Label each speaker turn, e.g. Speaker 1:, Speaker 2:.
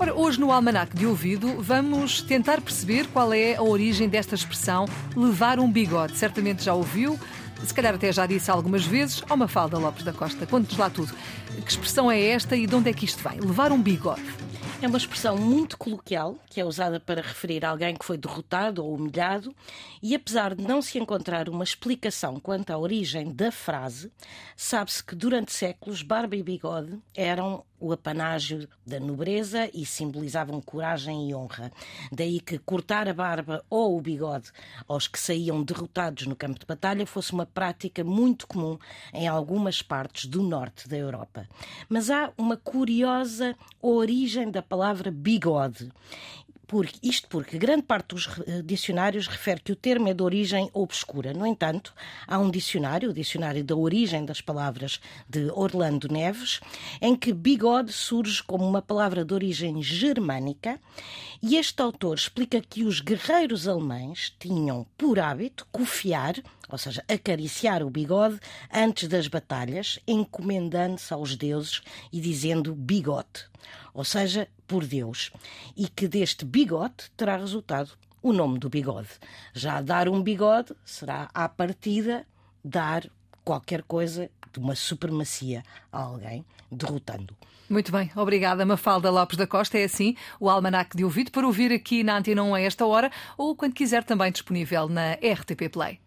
Speaker 1: Ora, hoje no Almanac de Ouvido vamos tentar perceber qual é a origem desta expressão levar um bigode. Certamente já ouviu, se calhar até já disse algumas vezes, ao Mafalda Lopes da Costa. Conte-nos lá tudo. Que expressão é esta e de onde é que isto vem? Levar um bigode.
Speaker 2: É uma expressão muito coloquial, que é usada para referir alguém que foi derrotado ou humilhado, e apesar de não se encontrar uma explicação quanto à origem da frase, sabe-se que durante séculos barba e bigode eram o apanágio da nobreza e simbolizavam coragem e honra. Daí que cortar a barba ou o bigode aos que saíam derrotados no campo de batalha fosse uma prática muito comum em algumas partes do norte da Europa. Mas há uma curiosa origem da palavra bigode. Porque, isto porque grande parte dos eh, dicionários refere que o termo é de origem obscura. No entanto, há um dicionário, o Dicionário da Origem das Palavras de Orlando Neves, em que bigode surge como uma palavra de origem germânica e este autor explica que os guerreiros alemães tinham por hábito cofiar, ou seja, acariciar o bigode antes das batalhas, encomendando-se aos deuses e dizendo bigode, ou seja, por Deus, e que deste bigode terá resultado o nome do bigode. Já dar um bigode será, à partida, dar qualquer coisa de uma supremacia a alguém, derrotando.
Speaker 1: Muito bem, obrigada Mafalda Lopes da Costa. É assim o Almanac de Ouvido para ouvir aqui na Antena 1 a esta hora ou quando quiser também disponível na RTP Play.